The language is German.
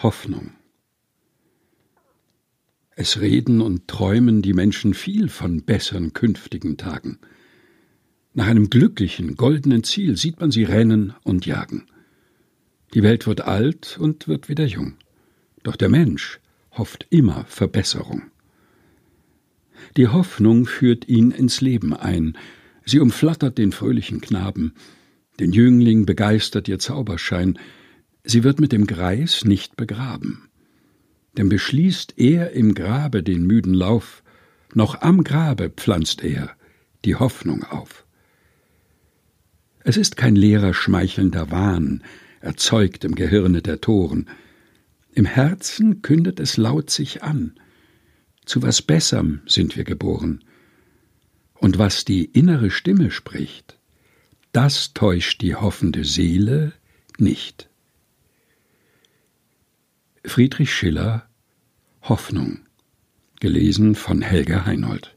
Hoffnung. Es reden und träumen die Menschen viel von besseren künftigen Tagen. Nach einem glücklichen, goldenen Ziel sieht man sie rennen und jagen. Die Welt wird alt und wird wieder jung. Doch der Mensch hofft immer Verbesserung. Die Hoffnung führt ihn ins Leben ein, sie umflattert den fröhlichen Knaben, den Jüngling begeistert ihr Zauberschein, Sie wird mit dem Greis nicht begraben. Denn beschließt er im Grabe den müden Lauf, noch am Grabe pflanzt er die Hoffnung auf. Es ist kein leerer schmeichelnder Wahn, erzeugt im Gehirne der Toren. Im Herzen kündet es laut sich an. Zu was Besserm sind wir geboren. Und was die innere Stimme spricht, das täuscht die hoffende Seele nicht. Friedrich Schiller Hoffnung gelesen von Helga Heinold